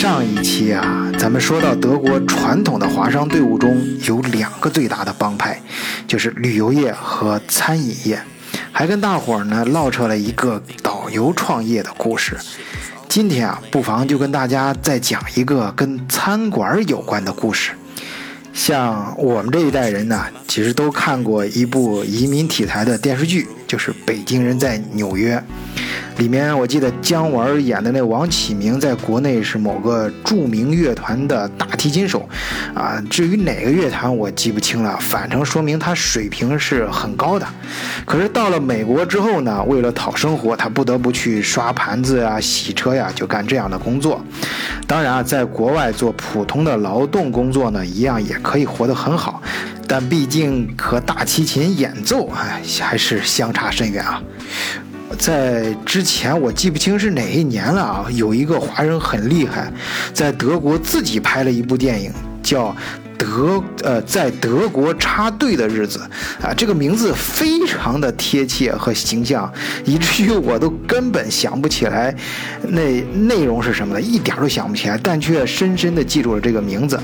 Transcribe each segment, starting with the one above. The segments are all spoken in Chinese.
上一期啊，咱们说到德国传统的华商队伍中有两个最大的帮派，就是旅游业和餐饮业，还跟大伙儿呢唠扯了一个导游创业的故事。今天啊，不妨就跟大家再讲一个跟餐馆有关的故事。像我们这一代人呢，其实都看过一部移民题材的电视剧，就是《北京人在纽约》。里面我记得姜文演的那王启明，在国内是某个著名乐团的大提琴手，啊，至于哪个乐团我记不清了，反正说明他水平是很高的。可是到了美国之后呢，为了讨生活，他不得不去刷盘子呀、洗车呀，就干这样的工作。当然啊，在国外做普通的劳动工作呢，一样也可以活得很好，但毕竟和大提琴演奏，哎，还是相差甚远啊。在之前我记不清是哪一年了啊，有一个华人很厉害，在德国自己拍了一部电影，叫《德呃在德国插队的日子》啊，这个名字非常的贴切和形象，以至于我都根本想不起来那内容是什么了，一点都想不起来，但却深深的记住了这个名字。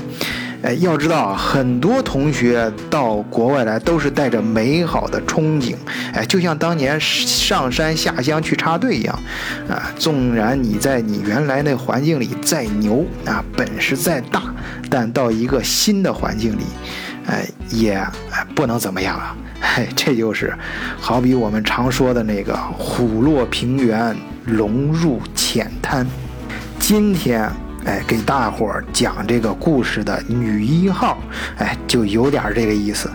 哎，要知道啊，很多同学到国外来都是带着美好的憧憬，哎，就像当年上山下乡去插队一样，啊，纵然你在你原来那环境里再牛啊，本事再大，但到一个新的环境里，哎，也不能怎么样啊，嘿，这就是，好比我们常说的那个虎落平原，龙入浅滩，今天。哎，给大伙儿讲这个故事的女一号，哎，就有点这个意思。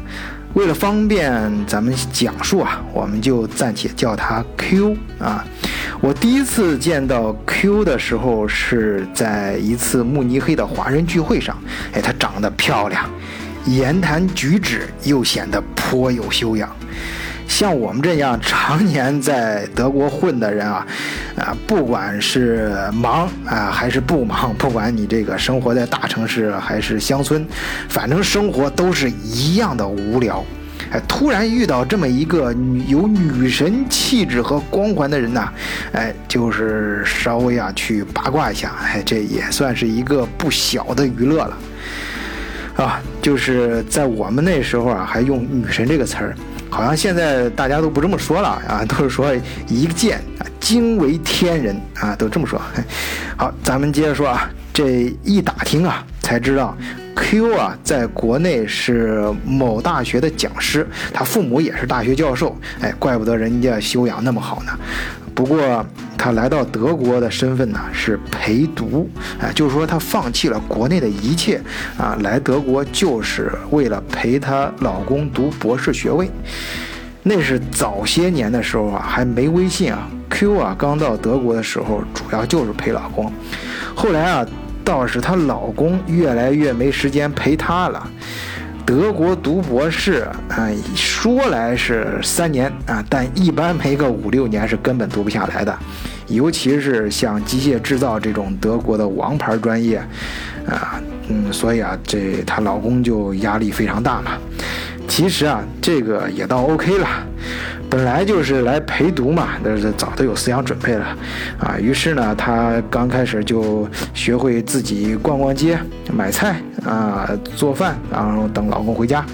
为了方便咱们讲述啊，我们就暂且叫她 Q 啊。我第一次见到 Q 的时候是在一次慕尼黑的华人聚会上。哎，她长得漂亮，言谈举止又显得颇有修养。像我们这样常年在德国混的人啊，啊，不管是忙啊还是不忙，不管你这个生活在大城市还是乡村，反正生活都是一样的无聊。哎，突然遇到这么一个有女神气质和光环的人呐，哎，就是稍微啊去八卦一下，哎，这也算是一个不小的娱乐了。啊，就是在我们那时候啊，还用女神这个词儿。好像现在大家都不这么说了 啊，都是说一见啊惊为天人啊，都这么说。好，咱们接着说啊，这一打听啊，才知道 Q 啊在国内是某大学的讲师，他父母也是大学教授，哎，怪不得人家修养那么好呢。不过。她来到德国的身份呢是陪读，哎，就是说她放弃了国内的一切啊，来德国就是为了陪她老公读博士学位。那是早些年的时候啊，还没微信啊。Q 啊，刚到德国的时候，主要就是陪老公。后来啊，倒是她老公越来越没时间陪她了。德国读博士啊，说来是三年啊，但一般没个五六年是根本读不下来的，尤其是像机械制造这种德国的王牌专业，啊，嗯，所以啊，这她老公就压力非常大嘛。其实啊，这个也倒 OK 了。本来就是来陪读嘛，那是早都有思想准备了，啊，于是呢，她刚开始就学会自己逛逛街、买菜啊、做饭，然后等老公回家，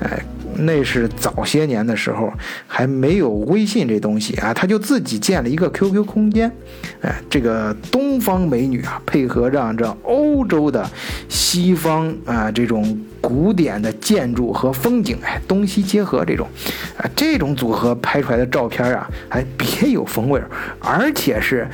哎。那是早些年的时候，还没有微信这东西啊，他就自己建了一个 QQ 空间，哎，这个东方美女啊，配合上这欧洲的西方啊这种古典的建筑和风景，哎，东西结合这种，啊，这种组合拍出来的照片啊，还别有风味而且是。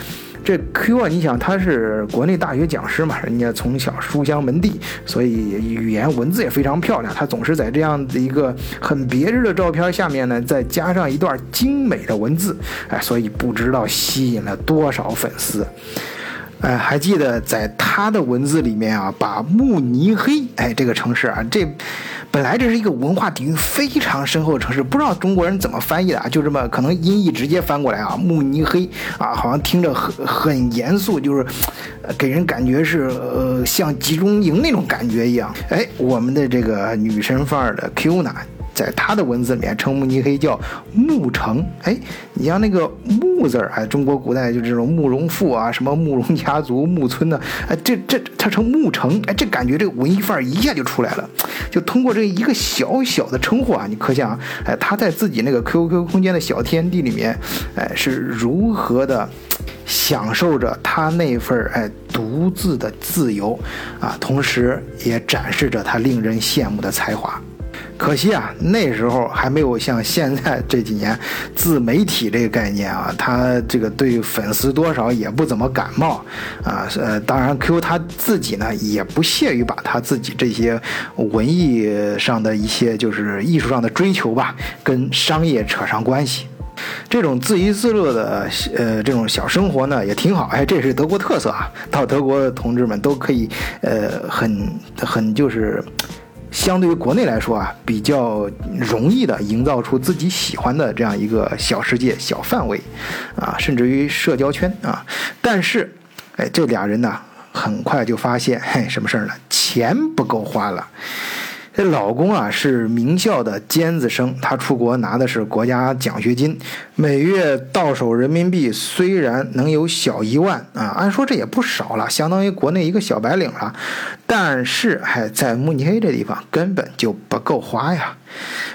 这 Q 啊，你想他是国内大学讲师嘛，人家从小书香门第，所以语言文字也非常漂亮。他总是在这样的一个很别致的照片下面呢，再加上一段精美的文字，哎，所以不知道吸引了多少粉丝。哎，还记得在他的文字里面啊，把慕尼黑，哎，这个城市啊，这。本来这是一个文化底蕴非常深厚的城市，不知道中国人怎么翻译的啊？就这么可能音译直接翻过来啊，慕尼黑啊，好像听着很很严肃，就是，给人感觉是呃像集中营那种感觉一样。哎，我们的这个女神范儿的 Q 呢，在他的文字里面称慕尼黑叫慕城。哎，你像那个慕字儿，哎，中国古代就这种慕容复啊，什么慕容家族、木村呢，哎，这这他称慕城，哎，这感觉这个文艺范儿一下就出来了。就通过这一个小小的称呼啊，你可想，哎，他在自己那个 QQ 空间的小天地里面，哎，是如何的享受着他那份哎独自的自由啊，同时也展示着他令人羡慕的才华。可惜啊，那时候还没有像现在这几年自媒体这个概念啊，他这个对粉丝多少也不怎么感冒啊。呃，当然 Q 他自己呢也不屑于把他自己这些文艺上的一些就是艺术上的追求吧，跟商业扯上关系。这种自娱自乐的呃这种小生活呢也挺好，哎，这是德国特色啊。到德国的同志们都可以呃很很就是。相对于国内来说啊，比较容易的营造出自己喜欢的这样一个小世界、小范围，啊，甚至于社交圈啊。但是，哎，这俩人呢，很快就发现，嘿，什么事儿呢？钱不够花了。这老公啊是名校的尖子生，他出国拿的是国家奖学金，每月到手人民币虽然能有小一万啊，按说这也不少了，相当于国内一个小白领了，但是还在慕尼黑这地方根本就不够花呀。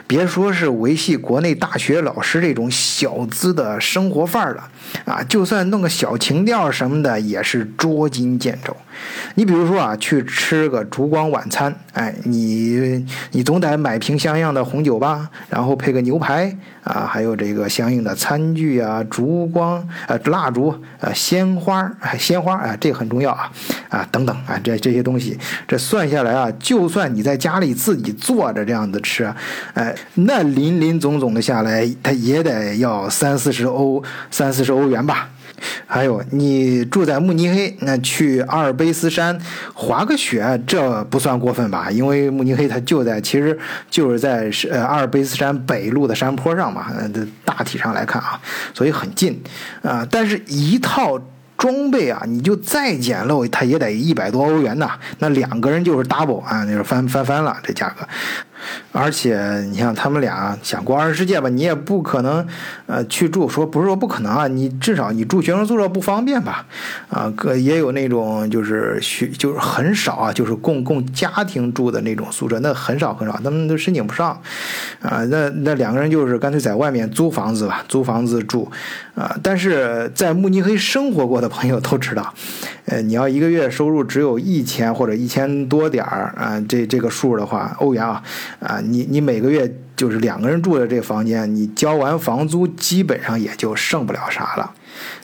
别说是维系国内大学老师这种小资的生活范儿了啊，就算弄个小情调什么的，也是捉襟见肘。你比如说啊，去吃个烛光晚餐，哎，你你总得买瓶像样的红酒吧，然后配个牛排啊，还有这个相应的餐具啊，烛光呃蜡烛呃鲜花鲜花啊，这很重要啊啊等等啊，这这些东西，这算下来啊，就算你在家里自己做着这样子吃。哎，那林林总总的下来，他也得要三四十欧，三四十欧元吧。还有，你住在慕尼黑，那去阿尔卑斯山滑个雪，这不算过分吧？因为慕尼黑它就在，其实就是在呃阿尔卑斯山北路的山坡上嘛。呃，大体上来看啊，所以很近啊。但是，一套。装备啊，你就再简陋，它也得一百多欧元呐。那两个人就是 double 啊，那是翻翻翻了这价格。而且你像他们俩想过二十世界吧，你也不可能呃去住，说不是说不可能啊，你至少你住学生宿舍不方便吧？啊，可也有那种就是学就是很少啊，就是供供家庭住的那种宿舍，那很少很少，他们都申请不上啊。那那两个人就是干脆在外面租房子吧，租房子住啊。但是在慕尼黑生活过的。朋友都知道，呃，你要一个月收入只有一千或者一千多点儿啊，这这个数的话，欧元啊，啊，你你每个月就是两个人住的这房间，你交完房租，基本上也就剩不了啥了。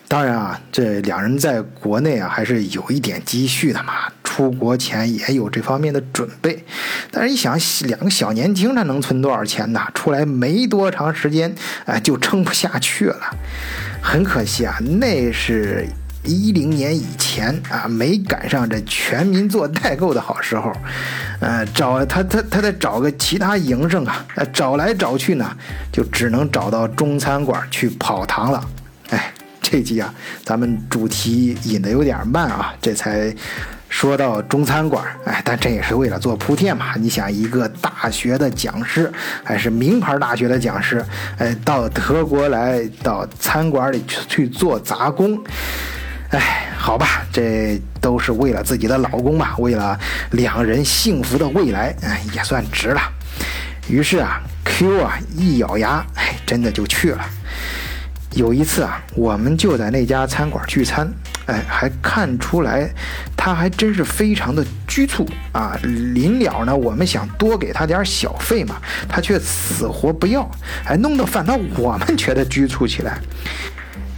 当然啊，这两人在国内啊还是有一点积蓄的嘛，出国前也有这方面的准备。但是，一想两个小年轻，他能存多少钱呢？出来没多长时间，哎，就撑不下去了。很可惜啊，那是。一零年以前啊，没赶上这全民做代购的好时候，呃，找他他他得找个其他营生啊，找来找去呢，就只能找到中餐馆去跑堂了。哎，这集啊，咱们主题引的有点慢啊，这才说到中餐馆。哎，但这也是为了做铺垫嘛。你想，一个大学的讲师，还是名牌大学的讲师，哎，到德国来到餐馆里去去做杂工。哎，好吧，这都是为了自己的老公嘛，为了两人幸福的未来，哎，也算值了。于是啊，Q 啊一咬牙，哎，真的就去了。有一次啊，我们就在那家餐馆聚餐，哎，还看出来他还真是非常的局促啊。临了呢，我们想多给他点小费嘛，他却死活不要，哎，弄得反倒我们觉得局促起来。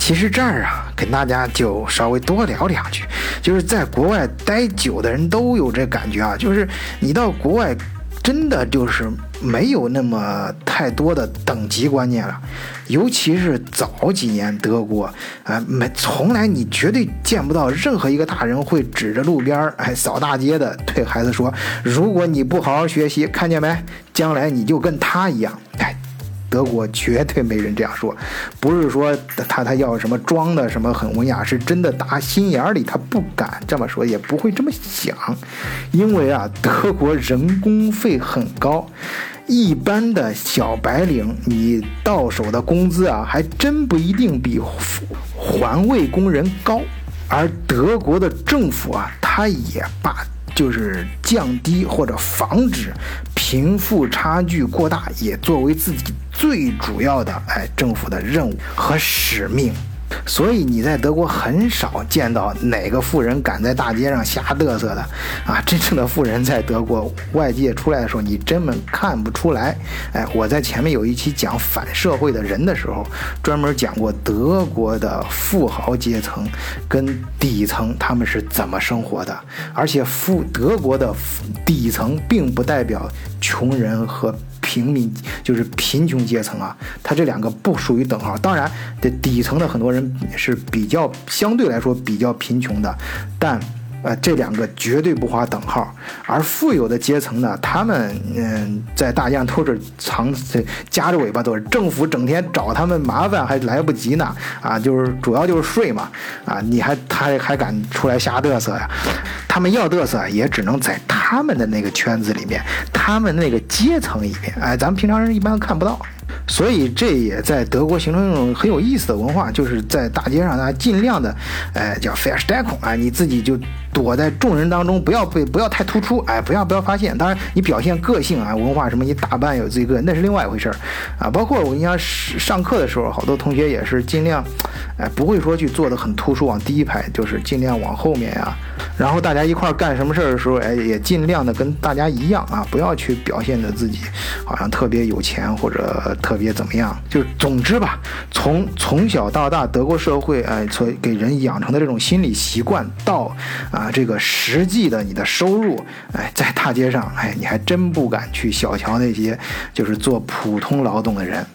其实这儿啊，跟大家就稍微多聊两句，就是在国外待久的人都有这感觉啊，就是你到国外，真的就是没有那么太多的等级观念了，尤其是早几年德国啊，没从来你绝对见不到任何一个大人会指着路边儿哎扫大街的对孩子说，如果你不好好学习，看见没，将来你就跟他一样，哎。德国绝对没人这样说，不是说他他要什么装的什么很文雅，是真的打心眼里他不敢这么说，也不会这么想，因为啊，德国人工费很高，一般的小白领，你到手的工资啊，还真不一定比环卫工人高。而德国的政府啊，他也把就是降低或者防止贫富差距过大，也作为自己最主要的哎政府的任务和使命。所以你在德国很少见到哪个富人敢在大街上瞎嘚瑟的啊！真正的富人在德国外界出来的时候，你根本看不出来。哎，我在前面有一期讲反社会的人的时候，专门讲过德国的富豪阶层跟底层他们是怎么生活的，而且富德国的底层并不代表穷人和。平民就是贫穷阶层啊，他这两个不属于等号。当然，这底层的很多人是比较相对来说比较贫穷的，但呃，这两个绝对不划等号。而富有的阶层呢，他们嗯，在大街上都是藏夹着尾巴都是，政府整天找他们麻烦还来不及呢啊，就是主要就是税嘛啊，你还他还敢出来瞎嘚瑟呀？他们要嘚瑟也只能在他们的那个圈子里面，他们那个阶层里面，哎，咱们平常人一般看不到。所以这也在德国形成一种很有意思的文化，就是在大街上，大家尽量的，哎，叫 f a i r s t e c k 啊，你自己就躲在众人当中，不要被不要太突出，哎，不要不要发现。当然，你表现个性啊，文化什么，你打扮有自己个，那是另外一回事儿啊。包括我印象上课的时候，好多同学也是尽量，哎，不会说去坐的很突出，往第一排，就是尽量往后面呀。然后大家一块儿干什么事儿的时候，哎，也尽量的跟大家一样啊，不要去表现的自己好像特别有钱或者特别怎么样。就总之吧，从从小到大德国社会哎所给人养成的这种心理习惯，到啊啊这个实际的你的收入，哎，在大街上哎，你还真不敢去小瞧那些就是做普通劳动的人。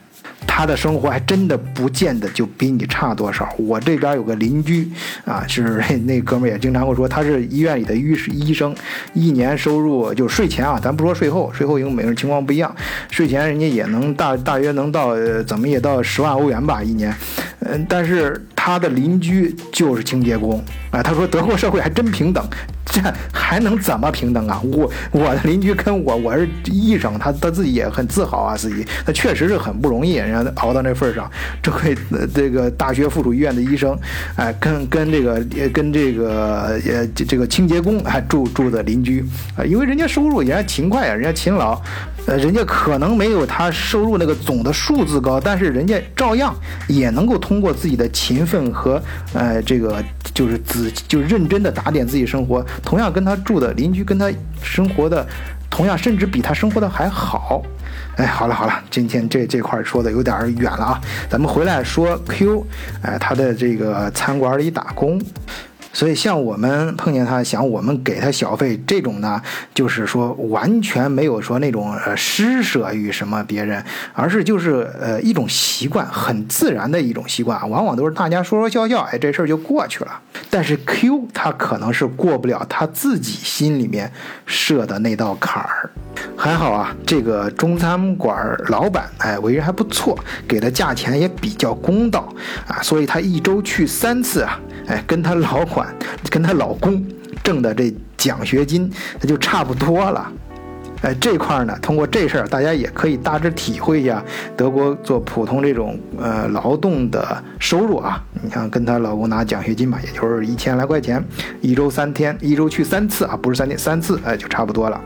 他的生活还真的不见得就比你差多少。我这边有个邻居啊，是那哥们也经常会说，他是医院里的医医生，一年收入就税前啊，咱不说税后，税后因为每个人情况不一样，税前人家也能大大约能到怎么也到十万欧元吧一年，嗯，但是他的邻居就是清洁工啊，他说德国社会还真平等。这还能怎么平等啊？我我的邻居跟我我是医生，他他自己也很自豪啊，自己他确实是很不容易，人家熬到那份上。这位这个大学附属医院的医生，哎，跟跟这个跟这个呃这个清洁工还住住的邻居啊，因为人家收入人家勤快啊，人家勤劳。呃，人家可能没有他收入那个总的数字高，但是人家照样也能够通过自己的勤奋和呃这个就是仔就认真的打点自己生活，同样跟他住的邻居跟他生活的同样甚至比他生活的还好。哎，好了好了，今天这这块说的有点远了啊，咱们回来说 Q，哎，他的这个餐馆里打工。所以，像我们碰见他，想我们给他小费这种呢，就是说完全没有说那种呃施舍于什么别人，而是就是呃一种习惯，很自然的一种习惯，往往都是大家说说笑笑，哎，这事儿就过去了。但是 Q 他可能是过不了他自己心里面设的那道坎儿。还好啊，这个中餐馆老板哎为人还不错，给的价钱也比较公道啊，所以他一周去三次啊。哎，跟她老管，跟她老公挣的这奖学金，那就差不多了。哎，这块儿呢，通过这事儿，大家也可以大致体会一下德国做普通这种呃劳动的收入啊。你像跟她老公拿奖学金吧，也就是一千来块钱，一周三天，一周去三次啊，不是三天三次，哎，就差不多了。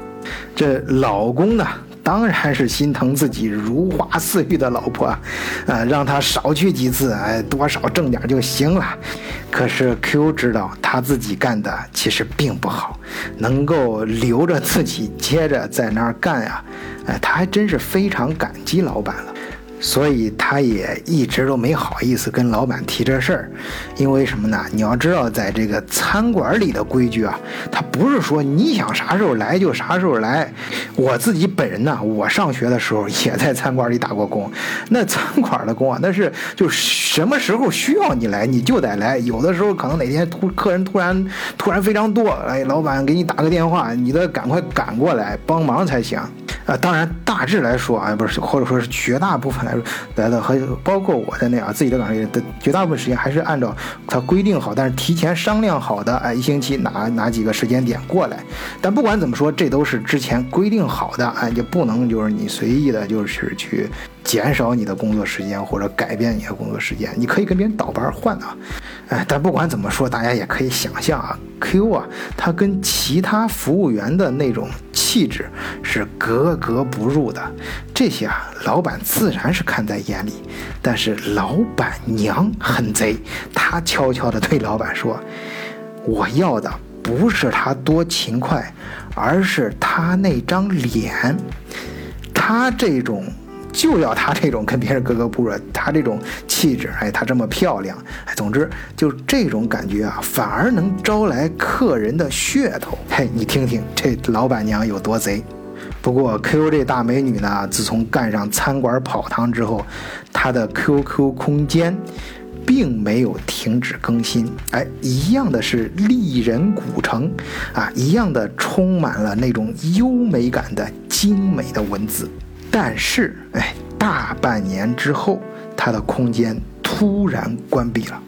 这老公呢？当然是心疼自己如花似玉的老婆，啊，让他少去几次，哎，多少挣点就行了。可是 Q 知道他自己干的其实并不好，能够留着自己接着在那儿干呀，哎，他还真是非常感激老板了。所以他也一直都没好意思跟老板提这事儿，因为什么呢？你要知道，在这个餐馆里的规矩啊，他不是说你想啥时候来就啥时候来。我自己本人呢，我上学的时候也在餐馆里打过工，那餐馆的工啊，那是就什么时候需要你来你就得来，有的时候可能哪天突客人突然突然非常多，哎，老板给你打个电话，你得赶快赶过来帮忙才行。啊，当然大致来说啊，不是或者说是绝大部分来说来的，和包括我在内啊，自己的岗位的绝大部分时间还是按照他规定好，但是提前商量好的，哎，一星期哪哪几个时间点过来。但不管怎么说，这都是之前规定好的，哎，就不能就是你随意的，就是去。减少你的工作时间或者改变你的工作时间，你可以跟别人倒班换啊，哎，但不管怎么说，大家也可以想象啊，Q 啊，他跟其他服务员的那种气质是格格不入的，这些啊，老板自然是看在眼里，但是老板娘很贼，她悄悄地对老板说：“我要的不是他多勤快，而是他那张脸，他这种。”就要她这种跟别人格格不入，她这种气质，哎，她这么漂亮，哎，总之就这种感觉啊，反而能招来客人的噱头。嘿，你听听这老板娘有多贼。不过 Q 这大美女呢，自从干上餐馆跑堂之后，她的 QQ 空间并没有停止更新，哎，一样的是丽人古城啊，一样的充满了那种优美感的精美的文字。但是，哎，大半年之后，他的空间突然关闭了，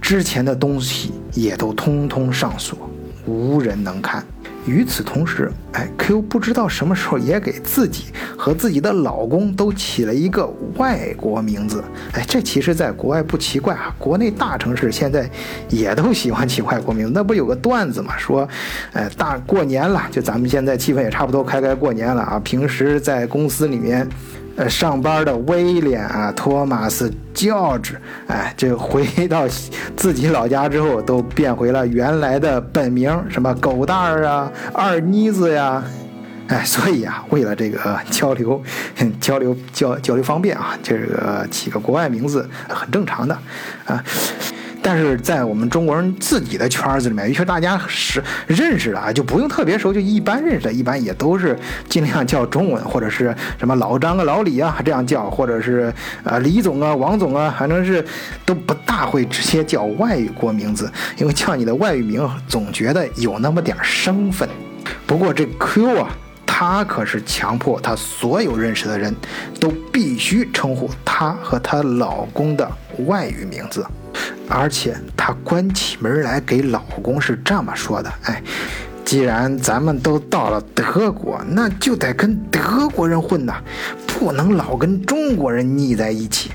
之前的东西也都通通上锁，无人能看。与此同时，哎，Q 不知道什么时候也给自己和自己的老公都起了一个外国名字。哎，这其实在国外不奇怪啊，国内大城市现在也都喜欢起外国名字。那不有个段子嘛，说，哎，大过年了，就咱们现在气氛也差不多，开开过年了啊。平时在公司里面。呃，上班的威廉啊，托马斯、乔治，哎，这回到自己老家之后，都变回了原来的本名，什么狗蛋儿啊、二妮子呀，哎，所以啊，为了这个交流、交流、交交流方便啊，这个起个国外名字很正常的啊。但是在我们中国人自己的圈子里面，尤其大家是认识的啊，就不用特别熟，就一般认识的，一般也都是尽量叫中文，或者是什么老张啊、老李啊这样叫，或者是啊李总啊、王总啊，反正是都不大会直接叫外国名字，因为叫你的外语名总觉得有那么点生分。不过这 Q 啊，他可是强迫他所有认识的人都必须称呼他和她老公的外语名字。而且她关起门来给老公是这么说的：“哎，既然咱们都到了德国，那就得跟德国人混呐，不能老跟中国人腻在一起。”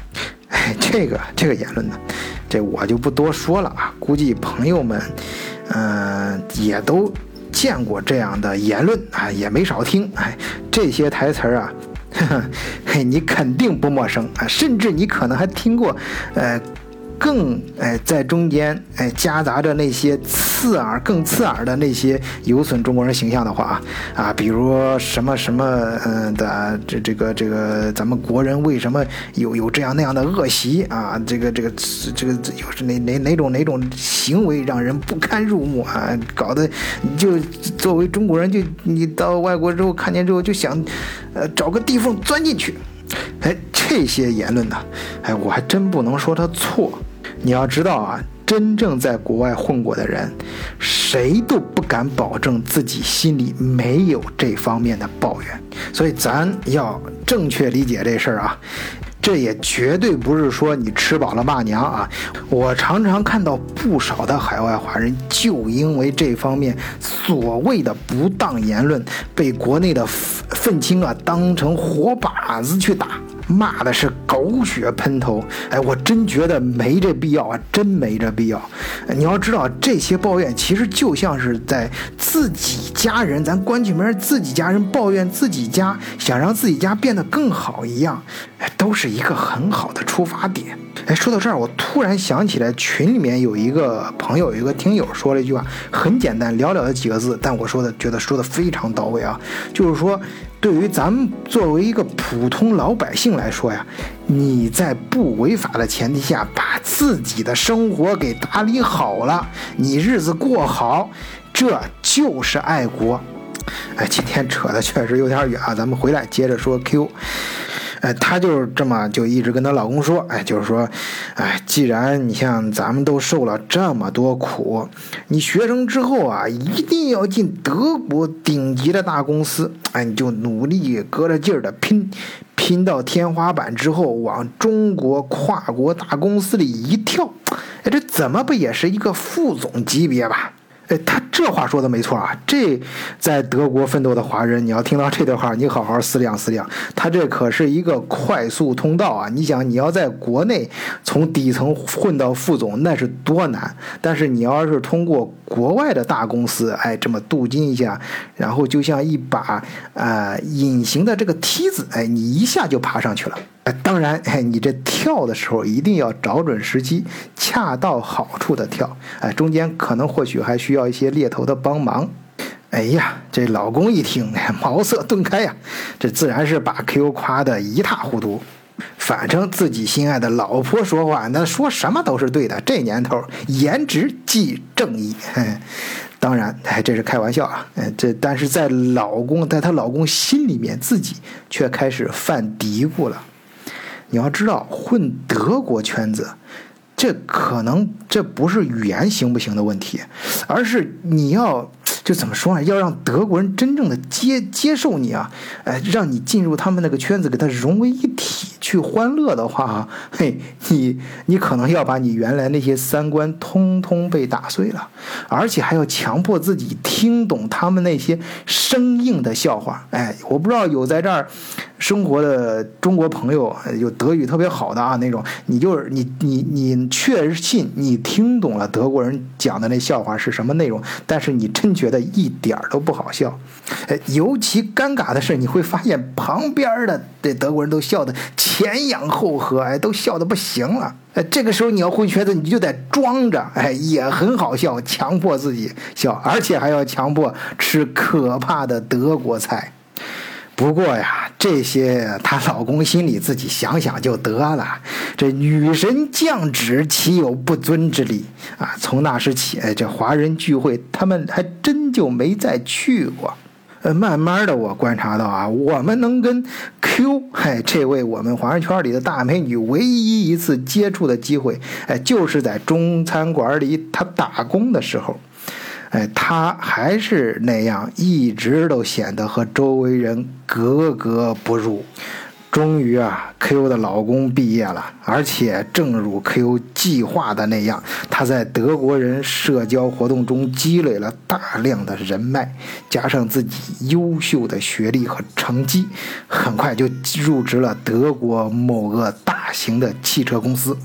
哎，这个这个言论呢，这我就不多说了啊。估计朋友们，嗯，也都见过这样的言论啊，也没少听。哎，这些台词儿啊，嘿，你肯定不陌生啊，甚至你可能还听过，呃。更哎，在中间哎夹杂着那些刺耳、更刺耳的那些有损中国人形象的话啊，比如什么什么嗯的这这个这个咱们国人为什么有有这样那样的恶习啊？这个这个这个又是哪哪哪种哪种行为让人不堪入目啊？搞得就作为中国人就你到外国之后看见之后就想呃找个地缝钻进去，哎这些言论呢，哎我还真不能说他错。你要知道啊，真正在国外混过的人，谁都不敢保证自己心里没有这方面的抱怨。所以咱要正确理解这事儿啊，这也绝对不是说你吃饱了骂娘啊。我常常看到不少的海外华人，就因为这方面所谓的不当言论，被国内的愤青啊当成活靶子去打。骂的是狗血喷头，哎，我真觉得没这必要啊，真没这必要。你要知道，这些抱怨其实就像是在自己家人，咱关起门自己家人抱怨自己家，想让自己家变得更好一样，哎，都是一个很好的出发点。哎，说到这儿，我突然想起来，群里面有一个朋友，有一个听友说了一句话，很简单，寥寥的几个字，但我说的觉得说的非常到位啊，就是说。对于咱们作为一个普通老百姓来说呀，你在不违法的前提下，把自己的生活给打理好了，你日子过好，这就是爱国。哎，今天扯的确实有点远啊，咱们回来接着说 Q。哎，她就是这么就一直跟她老公说，哎，就是说，哎，既然你像咱们都受了这么多苦，你学成之后啊，一定要进德国顶级的大公司，哎，你就努力搁着劲儿的拼，拼到天花板之后，往中国跨国大公司里一跳，哎，这怎么不也是一个副总级别吧？哎，他这话说的没错啊！这在德国奋斗的华人，你要听到这段话，你好好思量思量。他这可是一个快速通道啊！你想，你要在国内从底层混到副总，那是多难。但是你要是通过国外的大公司，哎，这么镀金一下，然后就像一把啊隐形的这个梯子，哎，你一下就爬上去了。当然，哎，你这跳的时候一定要找准时机，恰到好处的跳。哎，中间可能或许还需要一些猎头的帮忙。哎呀，这老公一听，茅塞顿开呀，这自然是把 Q 夸得一塌糊涂。反正自己心爱的老婆说话，那说什么都是对的。这年头，颜值即正义。当然，哎，这是开玩笑啊。哎，这但是在老公在她老公心里面，自己却开始犯嘀咕了。你要知道，混德国圈子，这可能这不是语言行不行的问题，而是你要就怎么说呢？要让德国人真正的接接受你啊，哎，让你进入他们那个圈子，给他融为一体去欢乐的话，嘿，你你可能要把你原来那些三观通通被打碎了，而且还要强迫自己听懂他们那些生硬的笑话。哎，我不知道有在这儿。生活的中国朋友有德语特别好的啊，那种你就是你你你确信你听懂了德国人讲的那笑话是什么内容，但是你真觉得一点都不好笑。哎，尤其尴尬的是，你会发现旁边的这德国人都笑得前仰后合，哎，都笑得不行了。哎，这个时候你要混圈子，你就得装着，哎，也很好笑，强迫自己笑，而且还要强迫吃可怕的德国菜。不过呀，这些她老公心里自己想想就得了。这女神降旨，岂有不尊之理啊？从那时起，哎这华人聚会，他们还真就没再去过。呃，慢慢的，我观察到啊，我们能跟 Q，嗨，这位我们华人圈里的大美女，唯一一次接触的机会，哎，就是在中餐馆里她打工的时候。哎，她还是那样，一直都显得和周围人格格不入。终于啊，Q 的老公毕业了，而且正如 Q 计划的那样，他在德国人社交活动中积累了大量的人脉，加上自己优秀的学历和成绩，很快就入职了德国某个大型的汽车公司。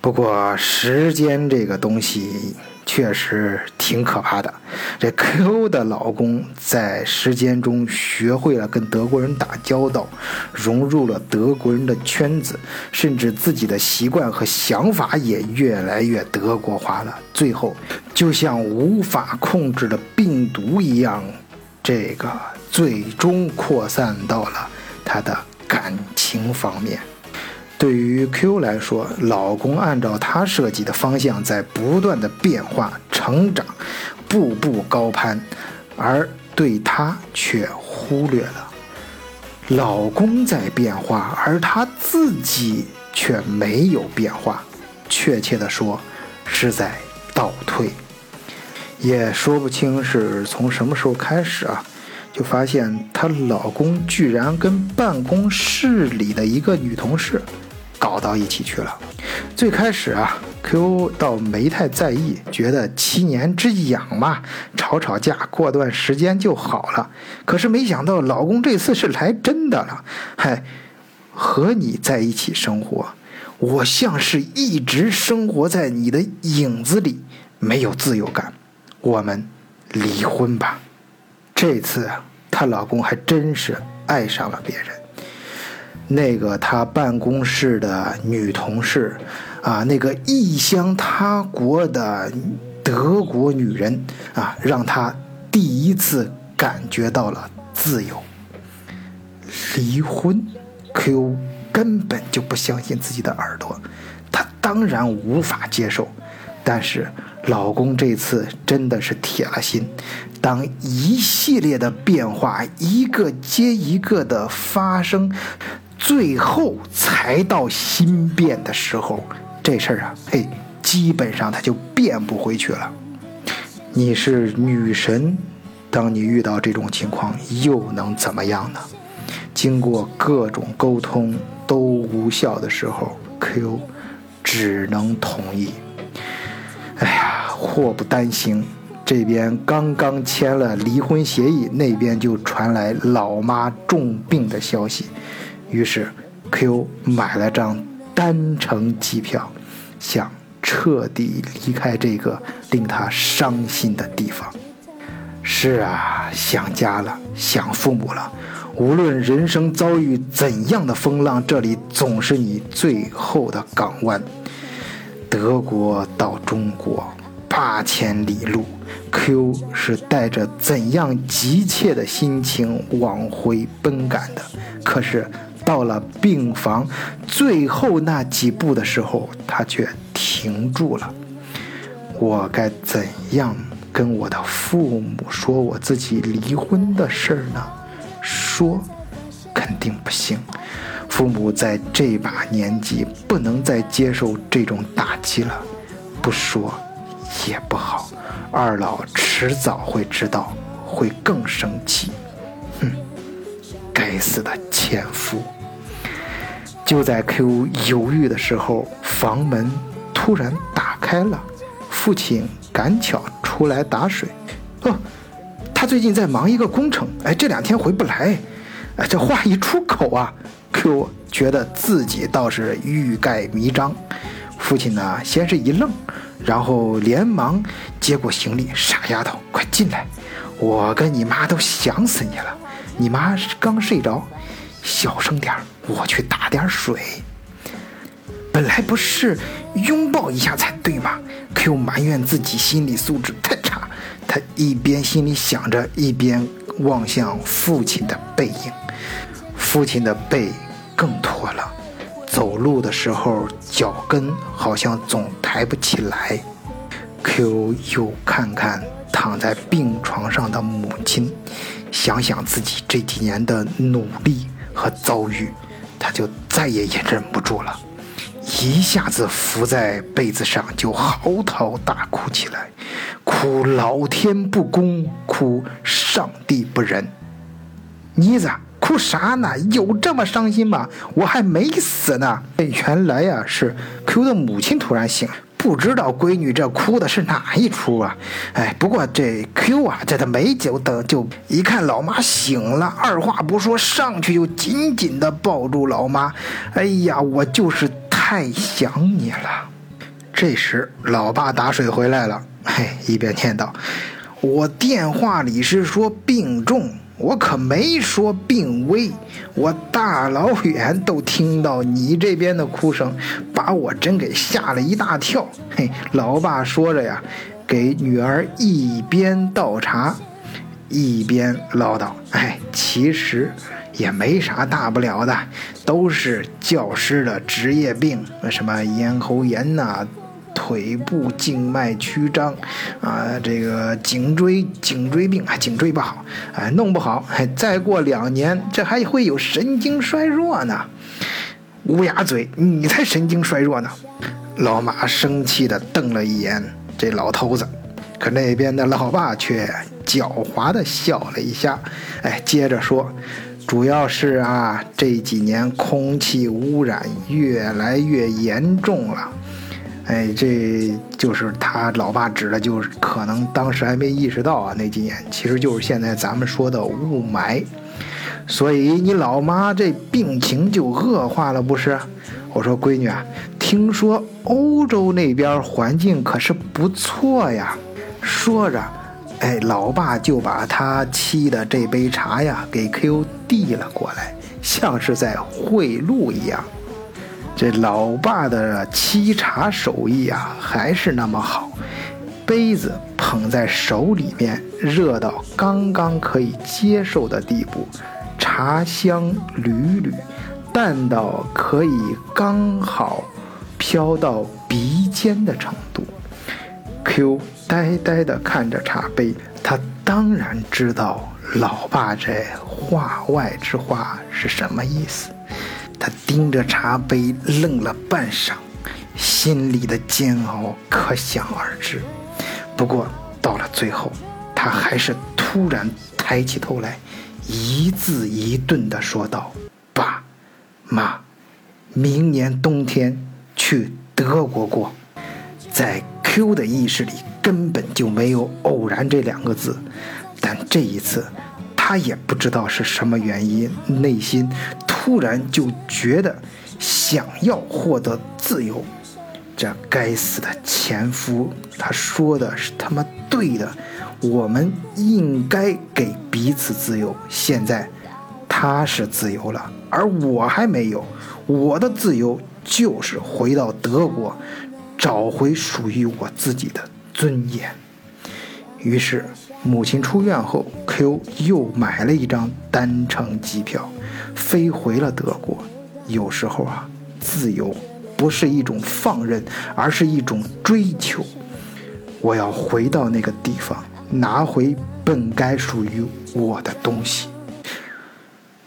不过，时间这个东西。确实挺可怕的。这 Q 的老公在时间中学会了跟德国人打交道，融入了德国人的圈子，甚至自己的习惯和想法也越来越德国化了。最后，就像无法控制的病毒一样，这个最终扩散到了他的感情方面。对于 Q 来说，老公按照他设计的方向在不断的变化、成长，步步高攀，而对他却忽略了。老公在变化，而他自己却没有变化，确切的说，是在倒退。也说不清是从什么时候开始啊，就发现她老公居然跟办公室里的一个女同事。搞到一起去了。最开始啊，Q 倒没太在意，觉得七年之痒嘛，吵吵架，过段时间就好了。可是没想到，老公这次是来真的了。嗨，和你在一起生活，我像是一直生活在你的影子里，没有自由感。我们离婚吧。这次她老公还真是爱上了别人。那个他办公室的女同事，啊，那个异乡他国的德国女人，啊，让他第一次感觉到了自由。离婚，Q 根本就不相信自己的耳朵，他当然无法接受。但是老公这次真的是铁了心，当一系列的变化一个接一个的发生。最后才到心变的时候，这事儿啊，嘿，基本上他就变不回去了。你是女神，当你遇到这种情况，又能怎么样呢？经过各种沟通都无效的时候，Q 只能同意。哎呀，祸不单行，这边刚刚签了离婚协议，那边就传来老妈重病的消息。于是，Q 买了张单程机票，想彻底离开这个令他伤心的地方。是啊，想家了，想父母了。无论人生遭遇怎样的风浪，这里总是你最后的港湾。德国到中国八千里路，Q 是带着怎样急切的心情往回奔赶的？可是到了病房最后那几步的时候，他却停住了。我该怎样跟我的父母说我自己离婚的事儿呢？说，肯定不行。父母在这把年纪不能再接受这种打击了，不说也不好。二老迟早会知道，会更生气。哼，该死的前夫！就在 Q 犹豫的时候，房门突然打开了，父亲赶巧出来打水。哦。他最近在忙一个工程，哎，这两天回不来。哎，这话一出口啊，Q 觉得自己倒是欲盖弥彰。父亲呢，先是一愣，然后连忙接过行李：“傻丫头，快进来，我跟你妈都想死你了。你妈刚睡着，小声点儿我去打点水。本来不是拥抱一下才对吗？”Q 埋怨自己心理素质太差。他一边心里想着，一边望向父亲的背影。父亲的背更驼了，走路的时候脚跟好像总抬不起来。Q 又看看躺在病床上的母亲，想想自己这几年的努力和遭遇，他就再也也忍不住了。一下子伏在被子上，就嚎啕大哭起来，哭老天不公，哭上帝不仁。妮子，哭啥呢？有这么伤心吗？我还没死呢。原来呀，是 Q 的母亲突然醒了，不知道闺女这哭的是哪一出啊？哎，不过这 Q 啊，这他没久等，就一看老妈醒了，二话不说上去就紧紧的抱住老妈。哎呀，我就是。太想你了。这时，老爸打水回来了，嘿，一边念叨：“我电话里是说病重，我可没说病危。我大老远都听到你这边的哭声，把我真给吓了一大跳。”嘿，老爸说着呀，给女儿一边倒茶，一边唠叨：“哎，其实……”也没啥大不了的，都是教师的职业病，什么咽喉炎呐，腿部静脉曲张，啊，这个颈椎颈椎病啊，颈椎不好，哎，弄不好，再过两年，这还会有神经衰弱呢。乌鸦嘴，你才神经衰弱呢！老马生气的瞪了一眼这老头子，可那边的老爸却狡猾的笑了一下，哎，接着说。主要是啊，这几年空气污染越来越严重了，哎，这就是他老爸指的，就是可能当时还没意识到啊，那几年其实就是现在咱们说的雾霾，所以你老妈这病情就恶化了，不是？我说闺女啊，听说欧洲那边环境可是不错呀，说着。哎，老爸就把他沏的这杯茶呀给 Q 递了过来，像是在贿赂一样。这老爸的沏茶手艺啊还是那么好，杯子捧在手里面，热到刚刚可以接受的地步，茶香缕缕，淡到可以刚好飘到鼻尖的程度。Q 呆呆地看着茶杯，他当然知道老爸这话外之话是什么意思。他盯着茶杯愣了半晌，心里的煎熬可想而知。不过到了最后，他还是突然抬起头来，一字一顿地说道：“爸妈，明年冬天去德国过。”在 Q 的意识里根本就没有“偶然”这两个字，但这一次。他也不知道是什么原因，内心突然就觉得想要获得自由。这该死的前夫，他说的是他妈对的，我们应该给彼此自由。现在他是自由了，而我还没有。我的自由就是回到德国，找回属于我自己的尊严。于是。母亲出院后，Q 又买了一张单程机票，飞回了德国。有时候啊，自由不是一种放任，而是一种追求。我要回到那个地方，拿回本该属于我的东西。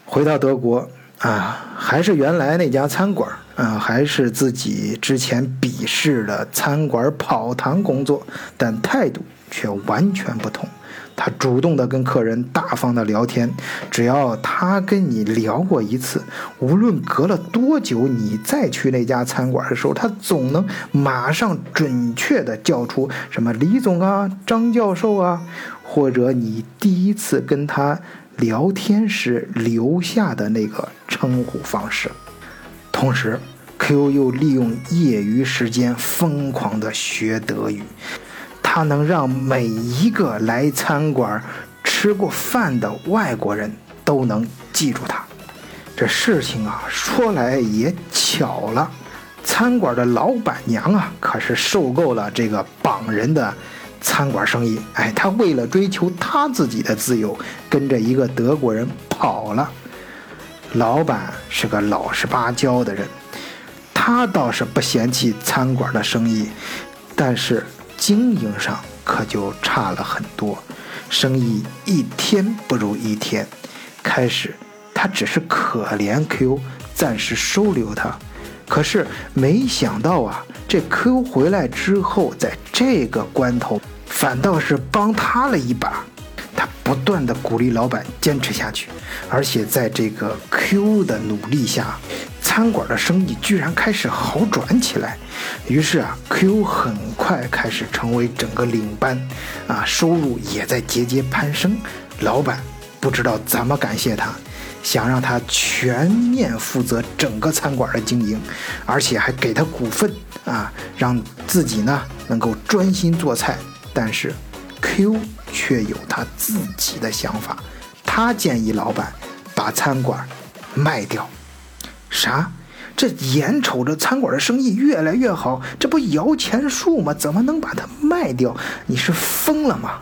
回到德国啊，还是原来那家餐馆，啊，还是自己之前鄙视的餐馆跑堂工作，但态度却完全不同。他主动的跟客人大方的聊天，只要他跟你聊过一次，无论隔了多久，你再去那家餐馆的时候，他总能马上准确的叫出什么李总啊、张教授啊，或者你第一次跟他聊天时留下的那个称呼方式。同时，Q 又利用业余时间疯狂的学德语。他能让每一个来餐馆吃过饭的外国人都能记住他。这事情啊，说来也巧了，餐馆的老板娘啊，可是受够了这个绑人的餐馆生意。哎，她为了追求她自己的自由，跟着一个德国人跑了。老板是个老实巴交的人，他倒是不嫌弃餐馆的生意，但是。经营上可就差了很多，生意一天不如一天。开始他只是可怜 Q，暂时收留他，可是没想到啊，这 Q 回来之后，在这个关头反倒是帮他了一把。不断的鼓励老板坚持下去，而且在这个 Q 的努力下。餐馆的生意居然开始好转起来，于是啊，Q 很快开始成为整个领班，啊，收入也在节节攀升。老板不知道怎么感谢他，想让他全面负责整个餐馆的经营，而且还给他股份，啊，让自己呢能够专心做菜。但是 Q 却有他自己的想法，他建议老板把餐馆卖掉。啥？这眼瞅着餐馆的生意越来越好，这不摇钱树吗？怎么能把它卖掉？你是疯了吗？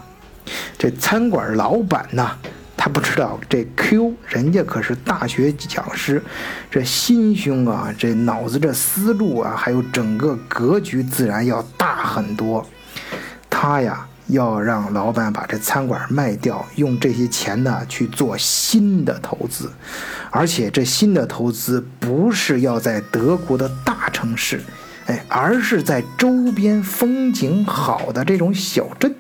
这餐馆老板呢？他不知道这 Q 人家可是大学讲师，这心胸啊，这脑子这思路啊，还有整个格局自然要大很多。他呀。要让老板把这餐馆卖掉，用这些钱呢去做新的投资，而且这新的投资不是要在德国的大城市，哎，而是在周边风景好的这种小镇，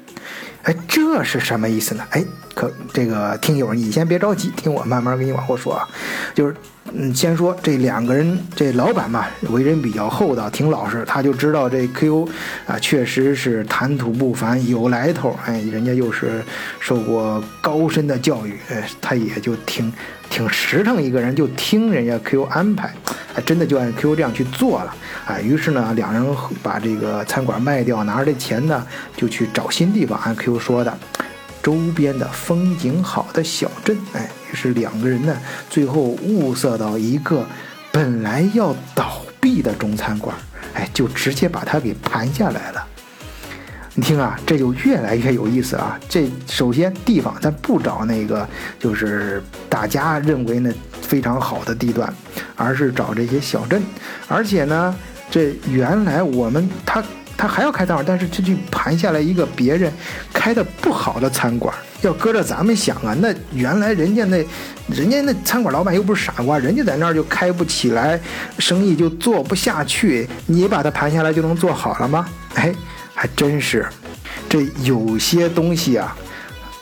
哎，这是什么意思呢？哎，可这个听友你先别着急，听我慢慢给你往后说啊，就是。嗯，先说这两个人，这老板吧，为人比较厚道，挺老实。他就知道这 Q 啊，确实是谈吐不凡，有来头。哎，人家又是受过高深的教育，哎，他也就挺挺实诚一个人，就听人家 Q 安排，哎，真的就按 Q 这样去做了。哎，于是呢，两人把这个餐馆卖掉，拿着这钱呢，就去找新地方。按 Q 说的。周边的风景好的小镇，哎，于是两个人呢，最后物色到一个本来要倒闭的中餐馆，哎，就直接把它给盘下来了。你听啊，这就越来越有意思啊！这首先地方咱不找那个就是大家认为呢非常好的地段，而是找这些小镇，而且呢，这原来我们他。他还要开餐馆，但是这就盘下来一个别人开的不好的餐馆。要搁着咱们想啊，那原来人家那，人家那餐馆老板又不是傻瓜，人家在那儿就开不起来，生意就做不下去，你把它盘下来就能做好了吗？哎，还真是，这有些东西啊，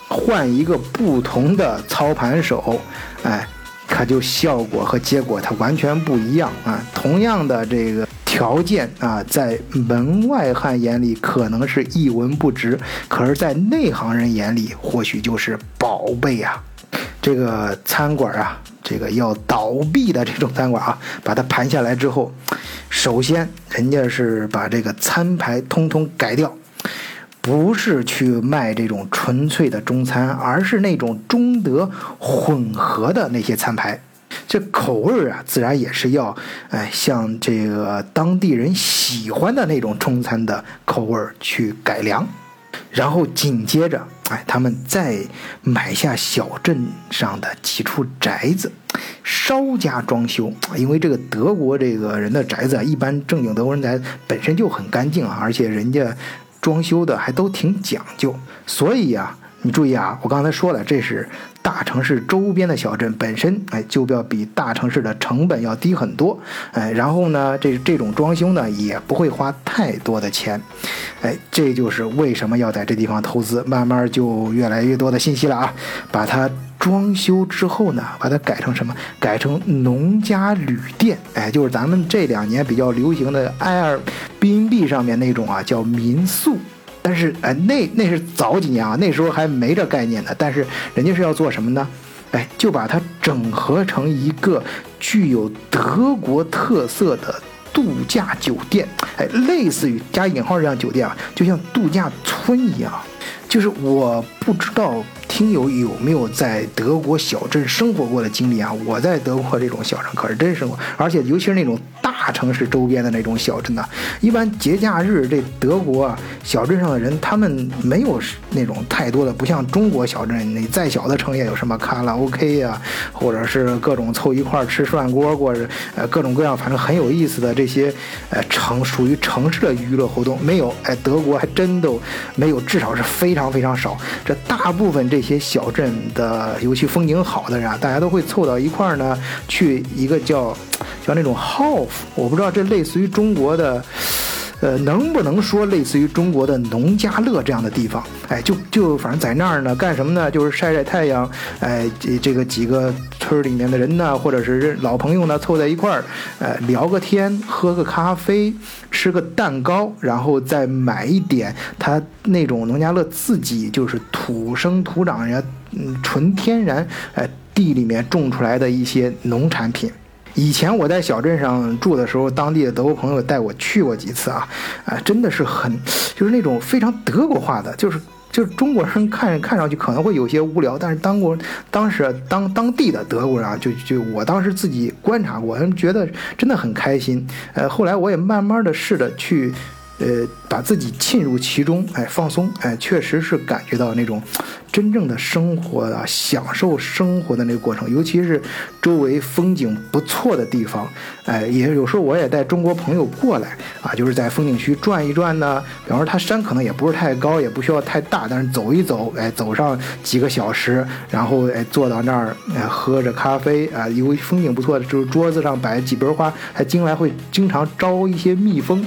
换一个不同的操盘手，哎，可就效果和结果它完全不一样啊。同样的这个。条件啊，在门外汉眼里可能是一文不值，可是，在内行人眼里或许就是宝贝啊。这个餐馆啊，这个要倒闭的这种餐馆啊，把它盘下来之后，首先人家是把这个餐牌通通改掉，不是去卖这种纯粹的中餐，而是那种中德混合的那些餐牌。这口味啊，自然也是要，哎，像这个当地人喜欢的那种中餐的口味去改良，然后紧接着，哎，他们再买下小镇上的几处宅子，稍加装修，因为这个德国这个人的宅子，一般正经德国人宅本身就很干净啊，而且人家装修的还都挺讲究，所以呀。你注意啊，我刚才说了，这是大城市周边的小镇，本身哎就要比大城市的成本要低很多，哎，然后呢，这这种装修呢也不会花太多的钱，哎，这就是为什么要在这地方投资。慢慢就越来越多的信息了啊，把它装修之后呢，把它改成什么？改成农家旅店，哎，就是咱们这两年比较流行的 Airbnb 上面那种啊，叫民宿。但是，哎，那那是早几年啊，那时候还没这概念呢。但是人家是要做什么呢？哎，就把它整合成一个具有德国特色的度假酒店，哎，类似于加引号这样酒店啊，就像度假村一样。就是我不知道听友有没有在德国小镇生活过的经历啊？我在德国这种小镇可是真生活，而且尤其是那种。大城市周边的那种小镇呢，一般节假日这德国啊小镇上的人，他们没有那种太多的，不像中国小镇，你再小的城也有什么卡拉 OK 呀，或者是各种凑一块吃涮锅，或者呃各种各样，反正很有意思的这些呃城属于城市的娱乐活动没有？哎，德国还真都没有，至少是非常非常少。这大部分这些小镇的，尤其风景好的人啊，大家都会凑到一块儿呢，去一个叫。像那种 hof，我不知道这类似于中国的，呃，能不能说类似于中国的农家乐这样的地方？哎，就就反正在那儿呢，干什么呢？就是晒晒太阳，哎，这这个几个村里面的人呢，或者是老朋友呢，凑在一块儿，呃，聊个天，喝个咖啡，吃个蛋糕，然后再买一点他那种农家乐自己就是土生土长，人家嗯纯天然，哎，地里面种出来的一些农产品。以前我在小镇上住的时候，当地的德国朋友带我去过几次啊，啊，真的是很，就是那种非常德国化的，就是就是中国人看看上去可能会有些无聊，但是当过当时当当地的德国人啊，就就我当时自己观察过，觉得真的很开心。呃，后来我也慢慢的试着去。呃，把自己浸入其中，哎，放松，哎，确实是感觉到那种真正的生活啊，享受生活的那个过程，尤其是周围风景不错的地方，哎，也有时候我也带中国朋友过来啊，就是在风景区转一转呢。比方说，它山可能也不是太高，也不需要太大，但是走一走，哎，走上几个小时，然后哎，坐到那儿，哎，喝着咖啡啊，因为风景不错的，就是桌子上摆几盆花，还经来会经常招一些蜜蜂。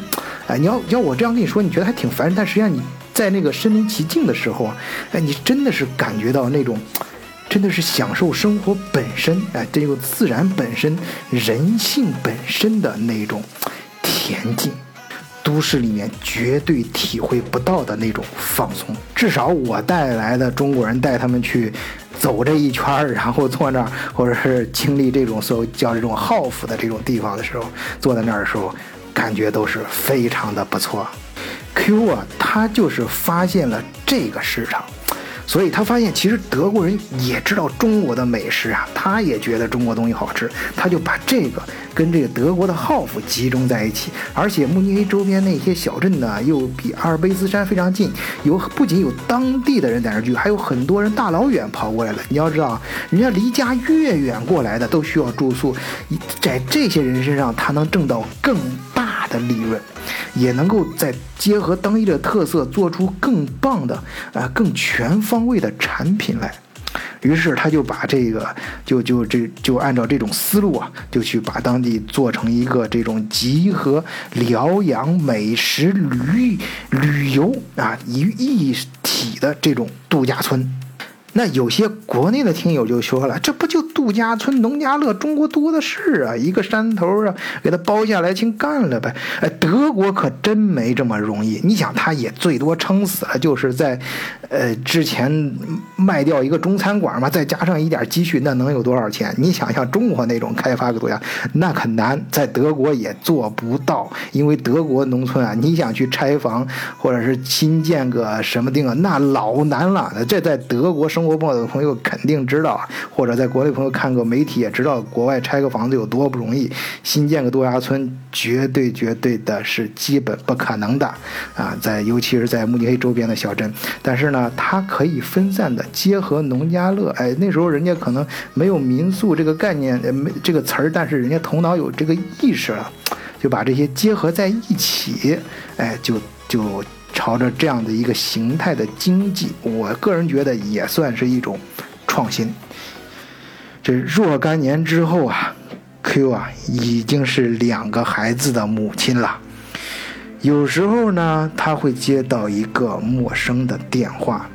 哎，你要要我这样跟你说，你觉得还挺烦人，但实际上你在那个身临其境的时候啊，哎，你真的是感觉到那种，真的是享受生活本身，哎，这个自然本身、人性本身的那种恬静，都市里面绝对体会不到的那种放松。至少我带来的中国人带他们去走这一圈，然后坐那儿，或者是经历这种所谓叫这种浩府的这种地方的时候，坐在那儿的时候。感觉都是非常的不错，Q 啊，他就是发现了这个市场，所以他发现其实德国人也知道中国的美食啊，他也觉得中国东西好吃，他就把这个跟这个德国的好夫集中在一起，而且慕尼黑周边那些小镇呢，又比阿尔卑斯山非常近，有不仅有当地的人在那聚，还有很多人大老远跑过来了。你要知道，人家离家越远过来的都需要住宿，在这些人身上，他能挣到更。的利润，也能够在结合当地的特色，做出更棒的啊、更全方位的产品来。于是他就把这个，就就这就按照这种思路啊，就去把当地做成一个这种集合疗养、美食、旅旅游啊于一体的这种度假村。那有些国内的听友就说了，这不就度假村、农家乐，中国多的是啊，一个山头啊，给他包下来，请干了呗。哎，德国可真没这么容易。你想，他也最多撑死了，就是在，呃，之前卖掉一个中餐馆嘛，再加上一点积蓄，那能有多少钱？你想像，中国那种开发个度假，那可难，在德国也做不到，因为德国农村啊，你想去拆房或者是新建个什么地方，那老难了。这在德国生。中国朋友肯定知道，或者在国内朋友看过媒体也知道，国外拆个房子有多不容易，新建个度假村绝对绝对的是基本不可能的啊！在尤其是在慕尼黑周边的小镇，但是呢，它可以分散的结合农家乐。哎，那时候人家可能没有民宿这个概念，没这个词儿，但是人家头脑有这个意识了，就把这些结合在一起，哎，就就。朝着这样的一个形态的经济，我个人觉得也算是一种创新。这若干年之后啊，Q 啊已经是两个孩子的母亲了。有时候呢，他会接到一个陌生的电话，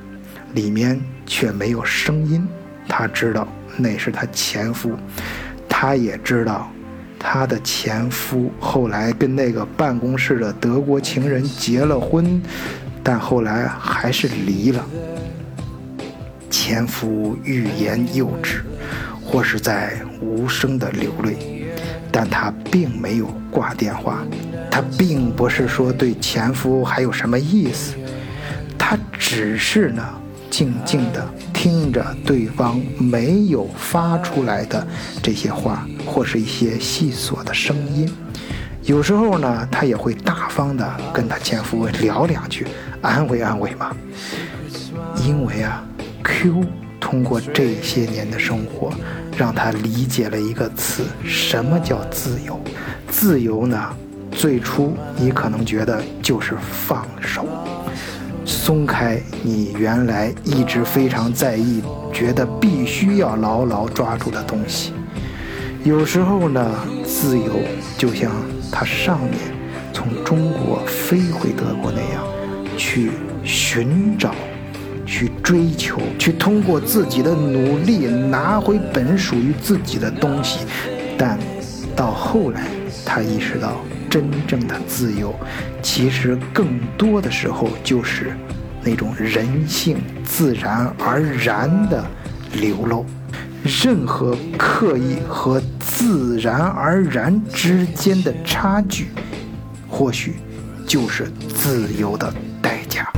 里面却没有声音。他知道那是他前夫，他也知道。她的前夫后来跟那个办公室的德国情人结了婚，但后来还是离了。前夫欲言又止，或是在无声的流泪，但他并没有挂电话。他并不是说对前夫还有什么意思，他只是呢。静静地听着对方没有发出来的这些话，或是一些细琐的声音。有时候呢，他也会大方地跟他前夫聊两句，安慰安慰嘛。因为啊，Q 通过这些年的生活，让他理解了一个词：什么叫自由？自由呢？最初你可能觉得就是放手。松开你原来一直非常在意、觉得必须要牢牢抓住的东西。有时候呢，自由就像他上面从中国飞回德国那样，去寻找、去追求、去通过自己的努力拿回本属于自己的东西。但到后来，他意识到。真正的自由，其实更多的时候就是那种人性自然而然的流露。任何刻意和自然而然之间的差距，或许就是自由的代价。